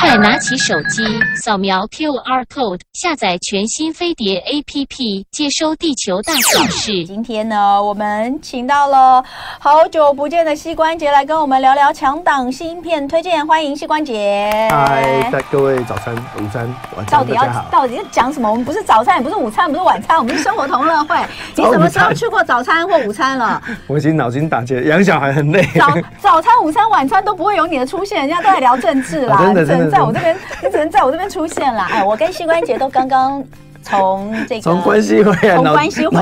快拿起手机，扫描 QR code，下载全新飞碟 APP，接收地球大小事。今天呢，我们请到了好久不见的膝关节来跟我们聊聊强档芯片推荐，欢迎膝关节。嗨，各位早餐、午餐、晚餐，到底要到底要讲什么？我们不是早餐，也不是午餐，不是晚餐，我们是生活同乐会。你什么时候吃过早餐或午餐了？我已经脑筋打结，养小孩很累。早早餐、午餐、晚餐都不会有你的出现，人家都在聊政治啦。真的，真的。在我这边，你只能在我这边出现了。哎，我跟膝关节都刚刚从这个从关系回来，从关系回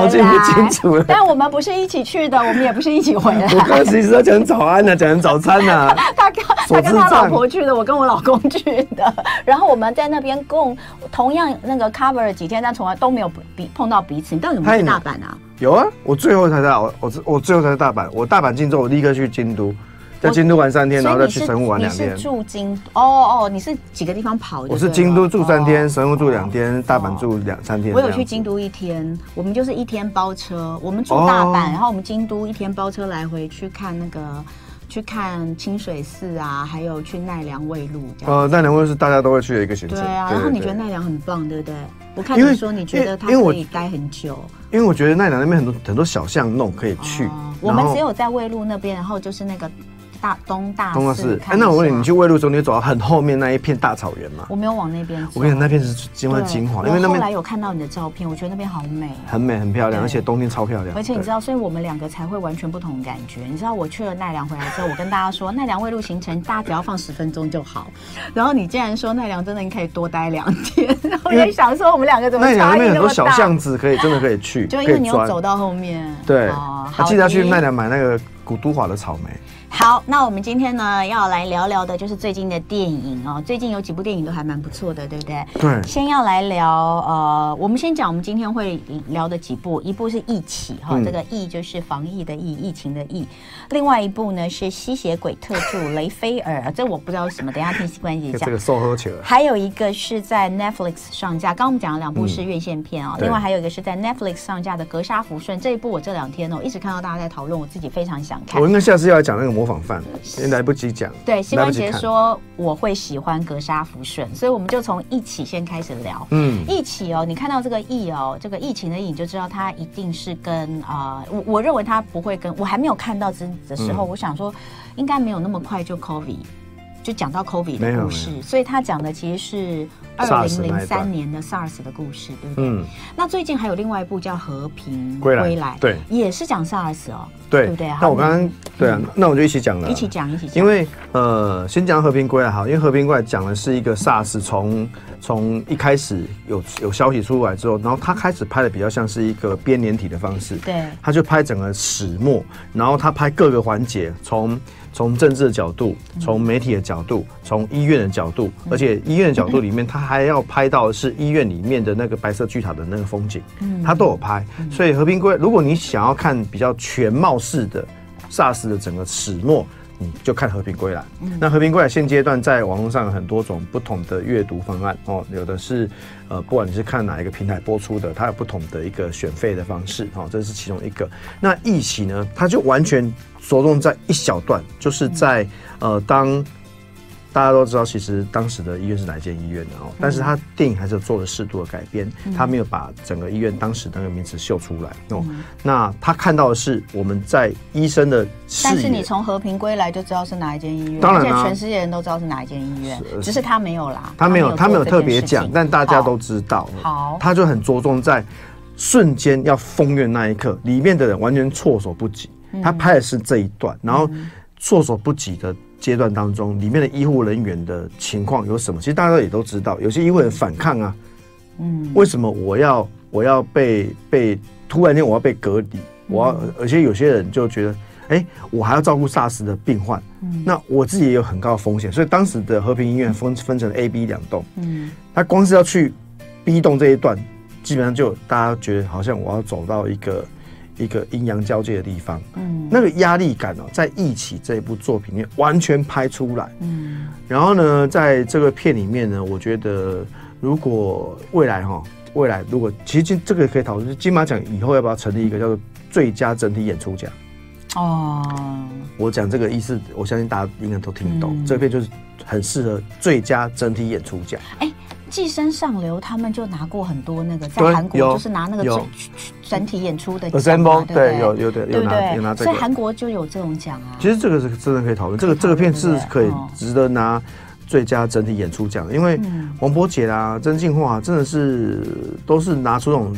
来。但我们不是一起去的，我们也不是一起回来。我刚刚其实要讲早安呢，讲早餐 呢。他跟他跟他老婆去的，我跟我老公去的。然后我们在那边共同样那个 cover 了几天，但从来都没有比碰到彼此。你到底有没有去大阪啊？有啊，我最后才到我我我最后才在大阪。我大阪进之后，我立刻去京都。在京都玩三天，然后再去神户玩两天。你是住京哦哦，你是几个地方跑？我是京都住三天，神户住两天，大阪住两三天。我有去京都一天，我们就是一天包车，我们住大阪，然后我们京都一天包车来回去看那个，去看清水寺啊，还有去奈良卫路。呃，奈良卫路是大家都会去的一个行程。对啊，然后你觉得奈良很棒，对不对？我看你说你觉得它可以待很久，因为我觉得奈良那边很多很多小巷弄可以去。我们只有在卫路那边，然后就是那个。大东大东大寺，哎，那我问你，你去魏路的时候，你走到很后面那一片大草原吗？我没有往那边走。我跟你讲，那片是精华精华，因为那边后来有看到你的照片，我觉得那边好美，很美很漂亮，而且冬天超漂亮。而且你知道，所以我们两个才会完全不同的感觉。你知道，我去了奈良回来之后，我跟大家说，奈良魏路行程大家只要放十分钟就好。然后你竟然说奈良真的你可以多待两天，然后我在想说我们两个怎么差异那么大？奈良那边很多小巷子可以真的可以去，就因为你有走到后面。对，还记得要去奈良买那个古都华的草莓。好，那我们今天呢要来聊聊的，就是最近的电影哦。最近有几部电影都还蛮不错的，对不对？对。先要来聊，呃，我们先讲我们今天会聊的几部，一部是疫起哈，这个疫就是防疫的疫，疫情的疫。另外一部呢是吸血鬼特助雷菲尔，这我不知道什么，等一下听膝关节讲。这个瘦喝起了。还有一个是在 Netflix 上架，刚刚我们讲了两部是院线片啊，另外还有一个是在 Netflix 上架的《格杀福顺》这一部，我这两天哦一直看到大家在讨论，我自己非常想看。我应该下次要来讲那个模仿犯，也来不及讲。对，膝关节说我会喜欢《格杀福顺》，所以我们就从一起先开始聊。嗯，一起哦，你看到这个疫哦，这个疫情的疫，你就知道它一定是跟啊、呃，我我认为它不会跟我还没有看到之的时候，嗯、我想说应该没有那么快就 COVID。就讲到 COVID 的故事，所以他讲的其实是二零零三年的 SARS 的故事，对不对？嗯。那最近还有另外一部叫《和平归来》，对，也是讲 SARS 哦，对不对？那我刚刚对啊，那我就一起讲了，一起讲，一起讲。因为呃，先讲《和平归来》好，因为《和平归来》讲的是一个 SARS 从从一开始有有消息出来之后，然后他开始拍的比较像是一个编年体的方式，对，他就拍整个始末，然后他拍各个环节从。从政治的角度，从媒体的角度，从医院的角度，而且医院的角度里面，他还要拍到的是医院里面的那个白色巨塔的那个风景，他都有拍。所以和平归来，如果你想要看比较全貌式的 SARS 的整个始末。你就看《和平归来》。那《和平归来》现阶段在网络上有很多种不同的阅读方案哦，有的是呃，不管你是看哪一个平台播出的，它有不同的一个选费的方式哦，这是其中一个。那一起呢，它就完全着重在一小段，就是在呃当。大家都知道，其实当时的医院是哪间医院的哦，但是他电影还是做了适度的改编，他没有把整个医院当时那个名词秀出来哦。那他看到的是我们在医生的，但是你从和平归来就知道是哪一间医院，当然了，全世界人都知道是哪一间医院，只是他没有啦，他没有，他没有特别讲，但大家都知道。好，他就很着重在瞬间要封院那一刻，里面的人完全措手不及。他拍的是这一段，然后措手不及的。阶段当中，里面的医护人员的情况有什么？其实大家也都知道，有些医护人反抗啊，嗯，为什么我要我要被被突然间我要被隔离？我要，而且有些人就觉得，哎、欸，我还要照顾 SARS 的病患，嗯，那我自己也有很高的风险，所以当时的和平医院分分成 A、B 两栋，嗯，他光是要去 B 栋这一段，基本上就大家觉得好像我要走到一个。一个阴阳交界的地方，嗯，那个压力感哦，在《一起》这一部作品里面完全拍出来，嗯，然后呢，在这个片里面呢，我觉得如果未来哈，未来如果其实这这个可以讨论，金马奖以后要不要成立一个叫做最佳整体演出奖？哦，我讲这个意思，我相信大家应该都听懂。嗯、这片就是很适合最佳整体演出奖。哎、欸，寄生上流他们就拿过很多那个，在韩国就是拿那个整整体演出的奖嘛，对，有有的有拿有拿这个，所以韩国就有这种奖啊。其实这个是真的可以讨论，这个这个片是可以值得拿最佳整体演出奖，因为王柏杰啊、曾敬驊真的是都是拿出那种。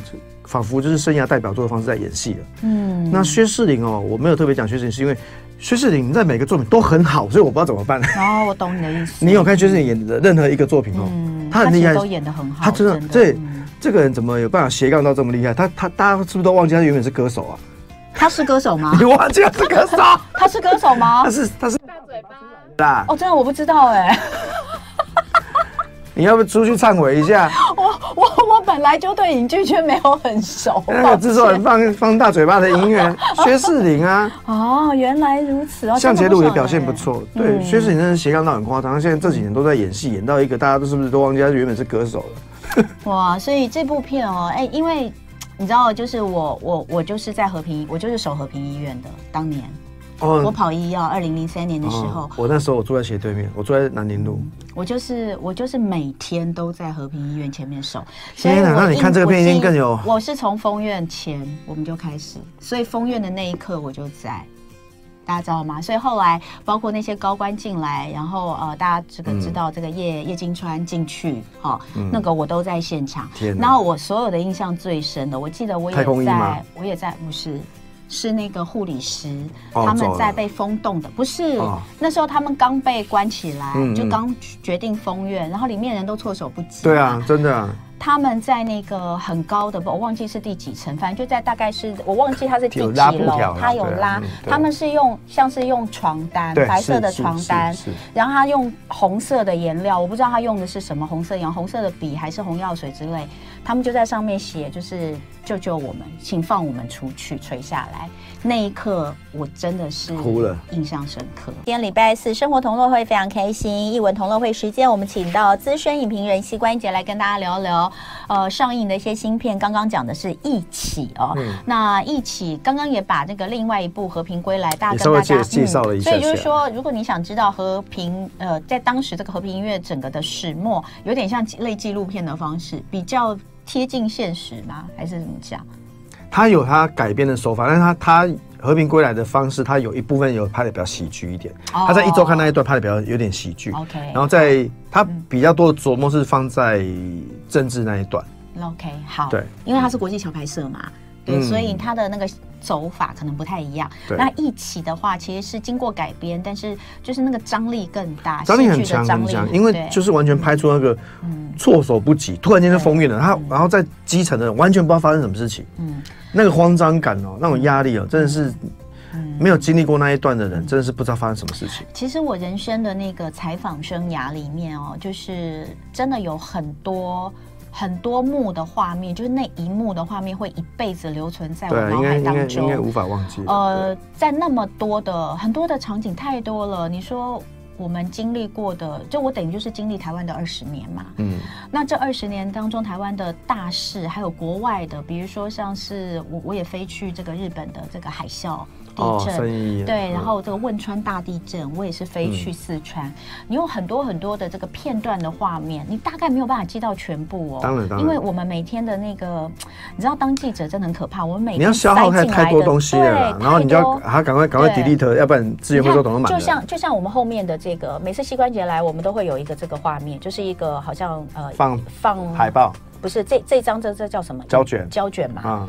仿佛就是生涯代表作的方式在演戏了。嗯，那薛仕凌哦，我没有特别讲薛仕凌，是因为薛仕凌在每个作品都很好，所以我不知道怎么办。哦，我懂你的意思。你有看薛仕凌演的任何一个作品哦？嗯，他很厉害，都演的很好。他真的，这这个人怎么有办法斜杠到这么厉害？他他大家是不是都忘记他原本是歌手啊？他是歌手吗？你忘记他是歌手？他是歌手吗？他是他是大嘴巴啦。哦，真的我不知道哎。你要不出去忏悔一下？本来就对影剧圈没有很熟。那个制作人放放大嘴巴的音乐，薛仕凌啊。哦，原来如此哦。向杰路也表现不错。对，薛仕凌真的斜杠到很夸张。现在这几年都在演戏，演到一个大家都是不是都忘记他原本是歌手了？哇，所以这部片哦，哎，因为你知道，就是我我我就是在和平，我就是守和平医院的当年。哦，我跑医药，二零零三年的时候，哦，我那时候我住在斜对面，我住在南宁路。我就是我就是每天都在和平医院前面守。天哪，那你看这个片一定更有。我是从封院前我们就开始，所以封院的那一刻我就在，大家知道吗？所以后来包括那些高官进来，然后呃，大家这个知道这个叶叶金川进去，哈，那个我都在现场。然后我所有的印象最深的，我记得我也在，我也在，不是。是那个护理师，他们在被封冻的，不是那时候他们刚被关起来，就刚决定封院，然后里面人都措手不及。对啊，真的。他们在那个很高的，我忘记是第几层，反正就在大概是我忘记他是第几楼，他有拉，他们是用像是用床单，白色的床单，然后他用红色的颜料，我不知道他用的是什么红色颜，红色的笔还是红药水之类，他们就在上面写，就是。救救我们，请放我们出去，垂下来。那一刻，我真的是哭了，印象深刻。今天礼拜四，生活同乐会非常开心。艺文同乐会时间，我们请到资深影评人膝关节来跟大家聊聊，呃，上映的一些新片。刚刚讲的是一起哦，嗯、那一起刚刚也把这个另外一部《和平归来》大家跟大家介绍了一下，所以就是说，如果你想知道和平，呃，在当时这个和平音乐整个的始末，有点像类纪录片的方式，比较。贴近现实吗？还是怎么讲？他有他改编的手法，但是他他和平归来的方式，他有一部分有拍的比较喜剧一点。Oh, 他在一周看那一段拍的比较有点喜剧。OK，然后在他比较多的琢磨是放在政治那一段。OK，好，对，因为他是国际桥牌社嘛，对，嗯、所以他的那个。走法可能不太一样。对那一起的话，其实是经过改编，但是就是那个张力更大，张力很强很强，因为就是完全拍出那个措手不及，嗯、突然间就封印了。他然后在基层的人完全不知道发生什么事情，嗯，那个慌张感哦，那种压力哦，真的是没有经历过那一段的人，真的是不知道发生什么事情。其实我人生的那个采访生涯里面哦，就是真的有很多。很多幕的画面，就是那一幕的画面，会一辈子留存在我脑海当中，应该无法忘记。呃，在那么多的很多的场景太多了，你说我们经历过的，就我等于就是经历台湾的二十年嘛。嗯，那这二十年当中，台湾的大事，还有国外的，比如说像是我我也飞去这个日本的这个海啸。地震，对，然后这个汶川大地震，我也是飞去四川。你有很多很多的这个片段的画面，你大概没有办法记到全部哦。当然，当然，因为我们每天的那个，你知道当记者真的很可怕。我们每天你要消耗太太多东西了，然后你就要还赶快赶快 delete，要不然资源会都懂得满。就像就像我们后面的这个，每次膝关节来，我们都会有一个这个画面，就是一个好像呃放放海报，不是这这张这这叫什么？胶卷胶卷嘛。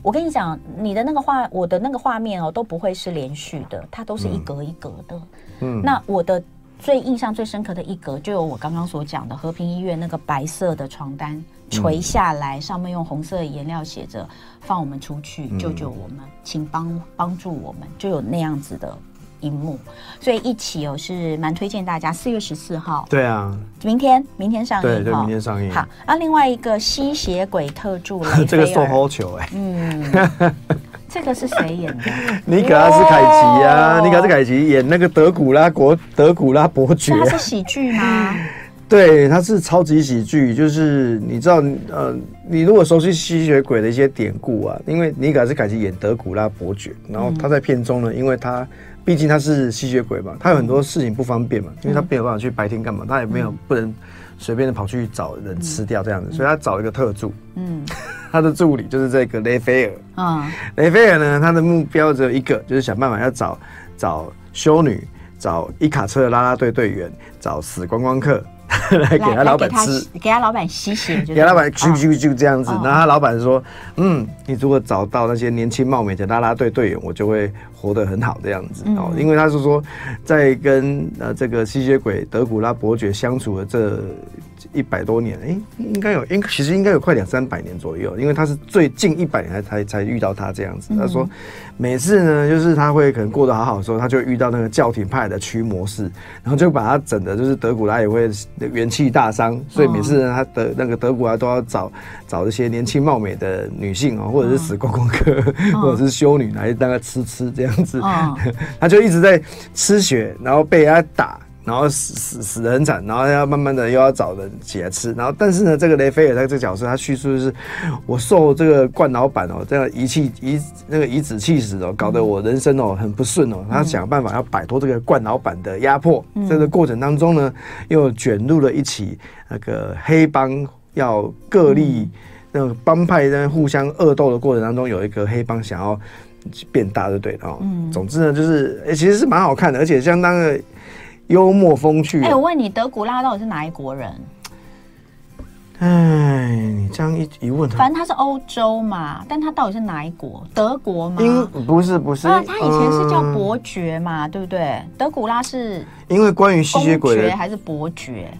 我跟你讲，你的那个画，我的那个画面哦，都不会是连续的，它都是一格一格的。嗯，那我的最印象最深刻的一格，就有我刚刚所讲的和平医院那个白色的床单垂下来，上面用红色颜料写着“放我们出去，救救我们，请帮帮助我们”，就有那样子的。荧幕，所以一起哦是蛮推荐大家，四月十四号。对啊，明天明天上映。对对，明天上映。好，那另外一个吸血鬼特助，这个送好球哎。嗯，这个是谁演的？尼可拉斯凯奇啊，尼可拉斯凯奇演那个德古拉国德古拉伯爵。他是喜剧吗？对，他是超级喜剧，就是你知道，呃，你如果熟悉吸血鬼的一些典故啊，因为尼可拉斯凯奇演德古拉伯爵，然后他在片中呢，因为他毕竟他是吸血鬼嘛，他有很多事情不方便嘛，因为他没有办法去白天干嘛，他也没有不能随便的跑去找人吃掉这样子，所以他找一个特助，嗯，他的助理就是这个雷菲尔，啊，雷菲尔呢，他的目标只有一个，就是想办法要找找修女，找一卡车的拉拉队队员，找死观光客。来给他老板吃，给他老板吸血，给他老板啾啾啾这样子。然后他老板说：“嗯，你如果找到那些年轻貌美的啦啦队队员，我就会活得很好这样子哦。”因为他是说，在跟呃这个吸血鬼德古拉伯爵相处的这一百多年，哎，应该有，应其实应该有快两三百年左右，因为他是最近一百年才才才遇到他这样子。他说。每次呢，就是他会可能过得好好的时候，他就遇到那个教廷派的驱魔士，然后就把他整的，就是德古拉也会元气大伤，所以每次呢，他的那个德古拉都要找找一些年轻貌美的女性哦，或者是死光光客，或者是修女来让他吃吃这样子，他就一直在吃血，然后被他打。然后死死死的很惨，然后要慢慢的又要找人起来吃，然后但是呢，这个雷菲尔他这个角色，他叙述就是我受这个冠老板哦这样遗弃遗那个颐指气死哦，搞得我人生哦很不顺哦，他想办法要摆脱这个冠老板的压迫，在这个过程当中呢，又卷入了一起那个黑帮要各立那个帮派在互相恶斗的过程当中，有一个黑帮想要变大，就对了哦。嗯，总之呢，就是诶其实是蛮好看的，而且相当的。幽默风趣。哎，我问你，德古拉到底是哪一国人？哎，你这样一一问，反正他是欧洲嘛，但他到底是哪一国？德国吗？英不是不是，啊，他以前是叫伯爵嘛，嗯、对不对？德古拉是。因为关于吸血鬼的还是伯爵，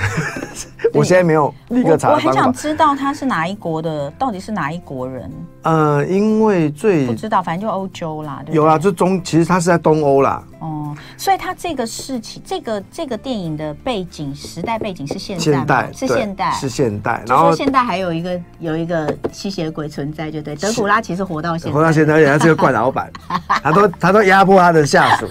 我现在没有立刻查。我很想知道他是哪一国的，到底是哪一国人？呃，因为最不知道，反正就欧洲啦。有啦，就中，其实他是在东欧啦。哦，所以他这个事情，这个这个电影的背景时代背景是现现代，是现代，是现代。然后现代还有一个有一个吸血鬼存在，就对。德古拉其实活到现在，活到现在，而且他是个怪老板，他都他都压迫他的下属。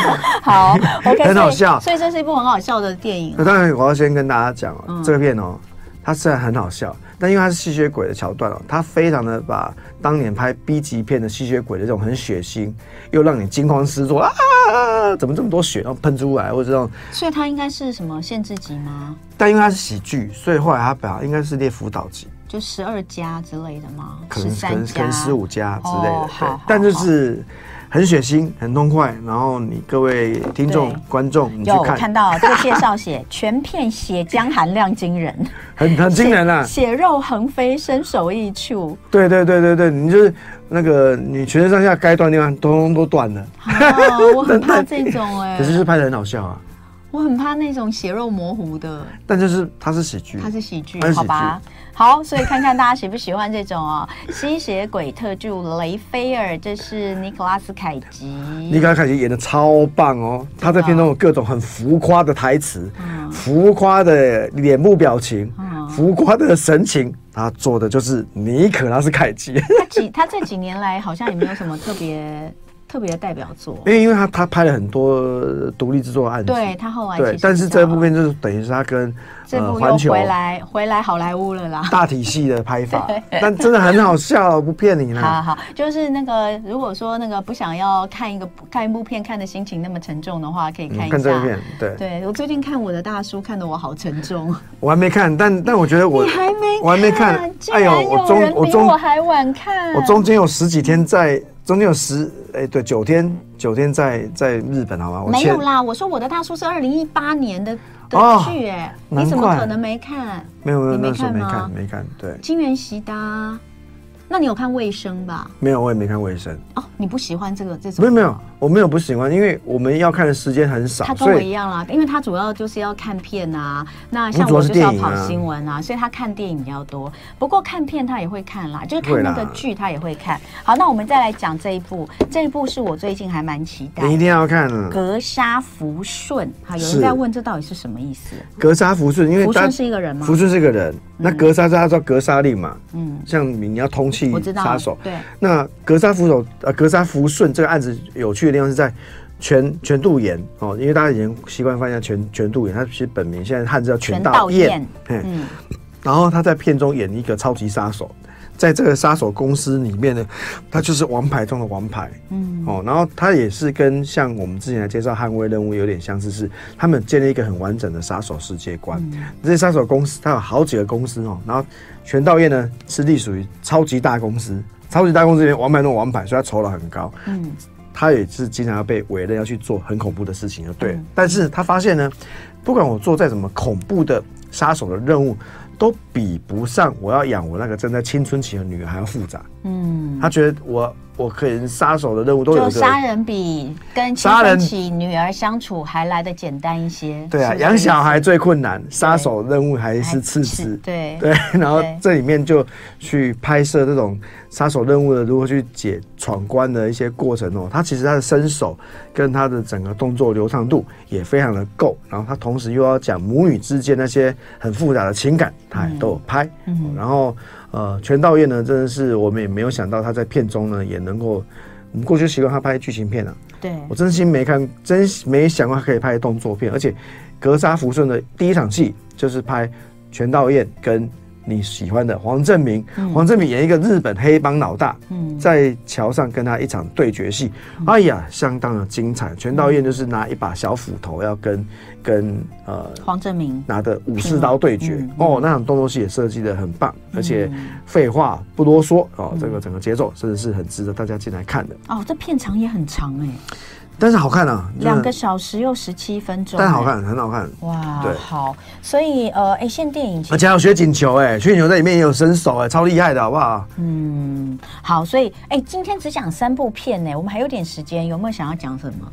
好，OK，很好笑，所以这是一部很好笑的电影。那当然，我要先跟大家讲哦，嗯、这个片哦，它虽然很好笑，但因为它是吸血鬼的桥段哦，它非常的把当年拍 B 级片的吸血鬼的这种很血腥，又让你惊慌失措啊，怎么这么多血然后喷出来，或者这种，所以它应该是什么限制级吗？但因为它是喜剧，所以后来它本来应该是列辅导级，就十二加之类的吗？可能可能可能十五加之类的，哦、对，但就是。很血腥，很痛快，然后你各位听众、观众，你去看，到这个介绍写 全片血浆含量惊人，很很惊人啊，血肉横飞，身首异处。对对对对对，你就是那个你全身上下该断的地方，通通都断了。我很怕 这种哎，可是是拍的很好笑啊。我很怕那种血肉模糊的，但就是它是喜剧，它是喜剧，好吧。好，所以看看大家喜不喜欢这种哦，吸血鬼特助雷菲尔，这是尼可拉斯凯奇。尼可拉斯凯奇演的超棒哦，他在片中有各种很浮夸的台词，嗯、浮夸的脸部表情，嗯、浮夸的神情，他做的就是尼可拉斯凯奇。他几他这几年来好像也没有什么特别。特别的代表作，因为因为他他拍了很多独立制作案子，对他后来对，但是这部片就是等于是他跟这部又回来回来好莱坞了啦，大体系的拍法，但真的很好笑，不骗你啦。好好，就是那个如果说那个不想要看一个看一部片看的心情那么沉重的话，可以看一下这部片。对，对我最近看我的大叔看得我好沉重，我还没看，但但我觉得我你还没我还没看，哎呦，我中我中我还晚看，我中间有十几天在。中间有十哎，对，九天九天在在日本，好吗？没有啦，我说我的大叔是二零一八年的的剧，哎，你怎么可能没看？没有没有，没看吗？没看，对。金元喜的，那你有看卫生吧？没有，我也没看卫生。哦，你不喜欢这个这种？没有没有。我没有不喜欢，因为我们要看的时间很少。他跟我一样啦，因为他主要就是要看片啊。那像我就是要跑新闻啊，所以他看电影比较多。不过看片他也会看啦，就是看那个剧他也会看。好，那我们再来讲这一部，这一部是我最近还蛮期待。你一定要看格杀福顺。好，有人在问这到底是什么意思？格杀福顺，因为福顺是一个人吗？福顺是一个人。那格杀是他叫格杀令嘛？嗯，像你要通缉杀手。对。那格杀福手呃，格杀福顺这个案子有趣的地方是在。全全度妍哦，因为大家以前习惯翻译全全度妍，他其实本名现在汉字叫全道嬿。嗯，然后他在片中演一个超级杀手。在这个杀手公司里面呢，他就是王牌中的王牌，嗯，哦，然后他也是跟像我们之前来介绍捍卫任务有点相似，是他们建立一个很完整的杀手世界观。嗯、这些杀手公司，他有好几个公司哦，然后全道业呢是隶属于超级大公司，超级大公司里面王牌中的王牌，所以他酬劳很高，嗯，他也是经常要被委任要去做很恐怖的事情，就对。嗯、但是他发现呢，不管我做再怎么恐怖的杀手的任务。都比不上我要养我那个正在青春期的女儿还要复杂。嗯，他觉得我。我可能杀手的任务都有，就杀人比跟青春期女儿相处还来得简单一些。对啊，养小孩最困难，杀手任务还是次之。对对，然后这里面就去拍摄这种杀手任务的如何去解闯关的一些过程哦。他其实他的身手跟他的整个动作流畅度也非常的够，然后他同时又要讲母女之间那些很复杂的情感，他也都有拍。嗯，然后。呃，全道嬿呢，真的是我们也没有想到他在片中呢也能够，我们过去习惯他拍剧情片啊，对，我真心没看，真没想过他可以拍动作片，而且格杀福顺的第一场戏就是拍全道嬿跟。你喜欢的黄正明，嗯、黄正明演一个日本黑帮老大，嗯、在桥上跟他一场对决戏，嗯、哎呀，相当的精彩。全道嬿就是拿一把小斧头要跟跟呃黄正明拿的武士刀对决，嗯、哦，那场动作戏也设计的很棒，嗯、而且废话不多说哦，这个整个节奏真的是很值得大家进来看的。哦，这片长也很长哎。但是好看啊，两个小时又十七分钟，但好看，很好看。哇，对，好，所以呃，哎，现电影而且还有雪景球，哎，薛景球在里面也有身手，哎，超厉害的，好不好？嗯，好，所以哎，今天只讲三部片呢，我们还有点时间，有没有想要讲什么？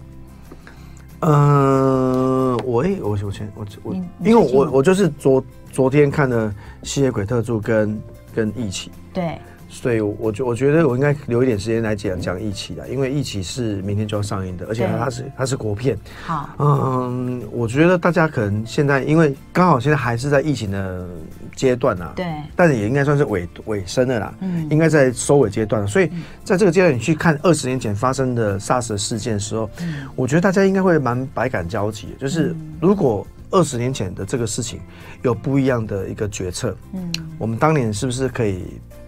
嗯，我哎，我我先我我，因为我我就是昨昨天看的《吸血鬼特助》跟跟一起，对。所以，我觉我觉得我应该留一点时间来讲讲《一起》的，因为《一起》是明天就要上映的，而且它是它是国片。好，嗯，我觉得大家可能现在因为刚好现在还是在疫情的阶段啊，对，但是也应该算是尾尾声了啦，嗯，应该在收尾阶段。所以在这个阶段，你去看二十年前发生的 SARS 的事件的时候，嗯，我觉得大家应该会蛮百感交集。就是如果二十年前的这个事情有不一样的一个决策，嗯，我们当年是不是可以？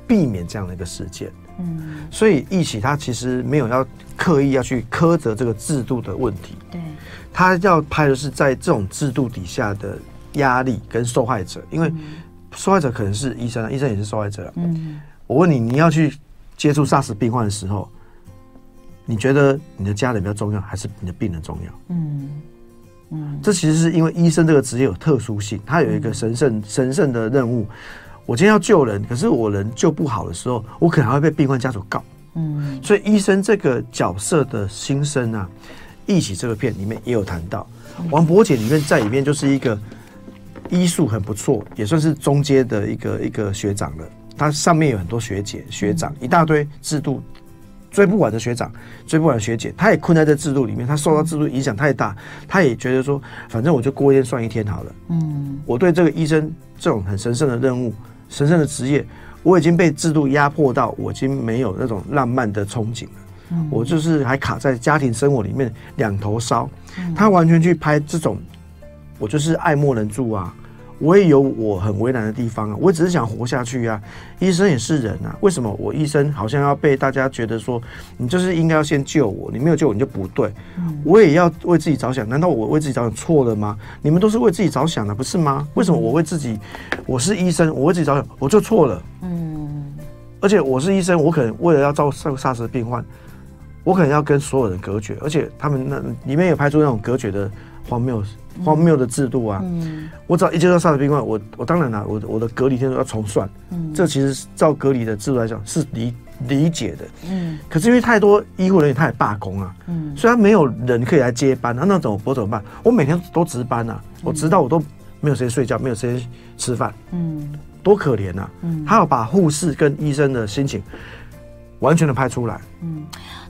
避免这样的一个事件，嗯，所以一起他其实没有要刻意要去苛责这个制度的问题，对，他要拍的是在这种制度底下的压力跟受害者，因为受害者可能是医生，医生也是受害者，嗯，我问你，你要去接触 SARS 病患的时候，你觉得你的家人比较重要，还是你的病人重要？嗯。嗯，这其实是因为医生这个职业有特殊性，他有一个神圣神圣的任务。我今天要救人，可是我人救不好的时候，我可能还会被病患家属告。嗯，所以医生这个角色的心声啊，一起这个片里面也有谈到。王博姐里面在里面就是一个医术很不错，也算是中阶的一个一个学长了。他上面有很多学姐学长，一大堆制度追不完的学长，追不完的学姐，他也困在这制度里面，他受到制度影响太大，他也觉得说，反正我就过一天算一天好了。嗯，我对这个医生这种很神圣的任务。神圣的职业，我已经被制度压迫到，我已经没有那种浪漫的憧憬了。嗯，我就是还卡在家庭生活里面两头烧。他完全去拍这种，我就是爱莫能助啊。我也有我很为难的地方啊，我只是想活下去啊。医生也是人啊，为什么我医生好像要被大家觉得说，你就是应该要先救我，你没有救我你就不对。我也要为自己着想，难道我为自己着想错了吗？你们都是为自己着想的，不是吗？为什么我为自己，我是医生，我为自己着想，我就错了？嗯，而且我是医生，我可能为了要照顾 SARS 的病患，我可能要跟所有人隔绝，而且他们那里面有拍出那种隔绝的荒谬。荒谬的制度啊！嗯、我只要一接到 SARS 病患，我我当然了，我我的隔离天数要重算。嗯，这其实照隔离的制度来讲是理理解的。嗯，可是因为太多医护人员他也罢工啊。嗯，虽然没有人可以来接班，那那怎么我怎么办？我每天都值班啊，我直到我都没有时间睡觉，没有时间吃饭。嗯，多可怜啊！嗯，他要把护士跟医生的心情完全的拍出来。嗯。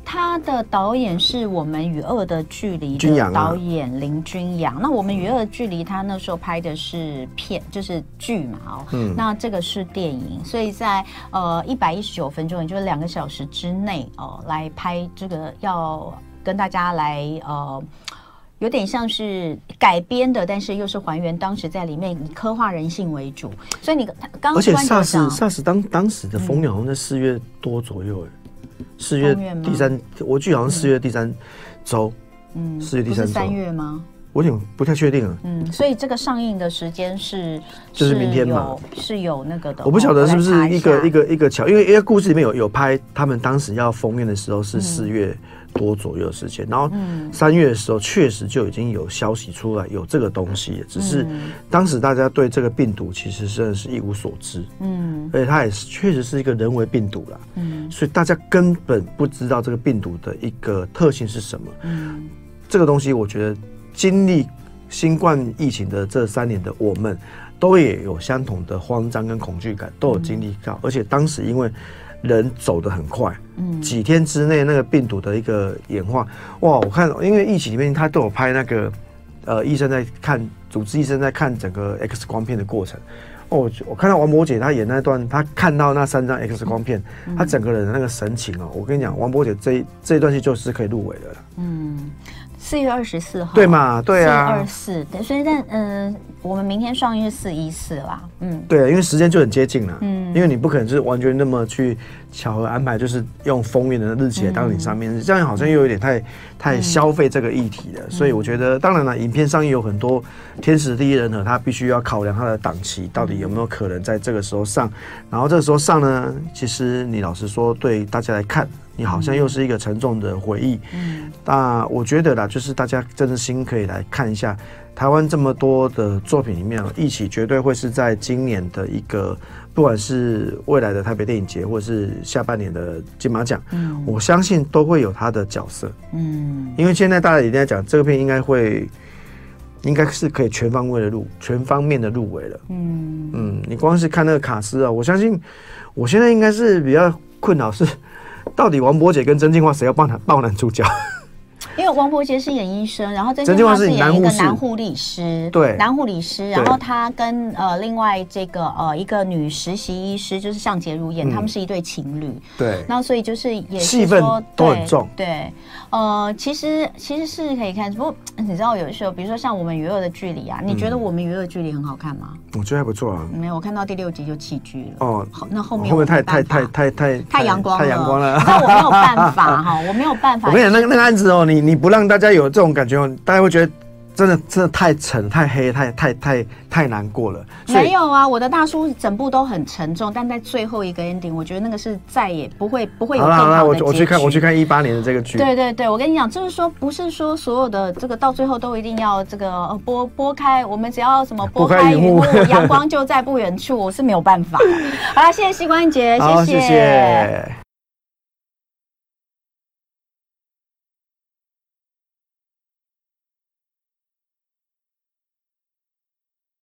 他的导演是我们与恶的距离的导演林君阳。那我们与恶的距离，他那时候拍的是片，就是剧嘛哦。嗯。那这个是电影，所以在呃一百一十九分钟，也就是两个小时之内哦，来拍这个要跟大家来呃。有点像是改编的，但是又是还原当时在里面以刻画人性为主，所以你刚而且 SARS SARS 当当时的封面好像在四月多左右，哎，四月第三，我记得好像四月第三周，嗯，四月第三三月吗？我有点不太确定啊。嗯，所以这个上映的时间是就是明天嘛，是有那个的。我不晓得是不是一个一个一个桥，因为因为故事里面有有拍他们当时要封面的时候是四月。多左右的时间，然后三月的时候确实就已经有消息出来有这个东西，只是当时大家对这个病毒其实真的是一无所知，嗯，而且它也是确实是一个人为病毒啦，嗯，所以大家根本不知道这个病毒的一个特性是什么，嗯，这个东西我觉得经历新冠疫情的这三年的我们，都也有相同的慌张跟恐惧感，都有经历到，而且当时因为。人走得很快，嗯，几天之内那个病毒的一个演化，哇！我看，因为疫情里面他都有拍那个，呃，医生在看，主治医生在看整个 X 光片的过程。哦，我看到王博姐她演那段，她看到那三张 X 光片，她、整个人的那个神情哦，我跟你讲，王博姐这一这一段戏就是可以入围的了。嗯，四月二十四号，对嘛？对啊，二四，对，所以但嗯。呃我们明天上映是四一四啦，嗯，对，因为时间就很接近了，嗯，因为你不可能是完全那么去巧合安排，就是用封面的日期来当你上面，嗯、这样好像又有点太太消费这个议题了，嗯、所以我觉得，当然了，影片上映有很多天时地利人和，他必须要考量他的档期到底有没有可能在这个时候上，然后这个时候上呢，其实你老实说，对大家来看，你好像又是一个沉重的回忆，嗯，那我觉得啦，就是大家真的心可以来看一下。台湾这么多的作品里面，一起绝对会是在今年的一个，不管是未来的台北电影节，或者是下半年的金马奖，嗯，我相信都会有他的角色，嗯，因为现在大家一定在讲这个片，应该会，应该是可以全方位的入，全方面的入围了，嗯。嗯，你光是看那个卡斯啊，我相信，我现在应该是比较困扰是，到底王柏杰跟曾静华谁要帮他报男主角？因为王柏杰是演医生，然后曾静华是演一个男护理师，对，男护理师。然后他跟呃另外这个呃一个女实习医师，就是尚洁如演，他们是一对情侣。对，然后所以就是也是说都很重。对，呃，其实其实是可以看，不过你知道有的时候，比如说像我们娱乐的距离啊，你觉得我们娱乐的距离很好看吗？我觉得还不错啊。没有，我看到第六集就弃剧了。哦，那后面后面太太太太太太阳光太阳光了，那我没有办法哈，我没有办法。我跟你讲，那个那个案子哦，你你不让大家有。这种感觉，大家会觉得真的真的太沉、太黑、太太太太难过了。没有啊，我的大叔整部都很沉重，但在最后一个 ending，我觉得那个是再也不会不会有更好的。好了，我我去看我去看一八年的这个剧。对对对，我跟你讲，就是说不是说所有的这个到最后都一定要这个拨拨开，我们只要什么拨开云雾，阳光就在不远处，我是没有办法。好了，谢谢膝关节，谢谢。谢谢。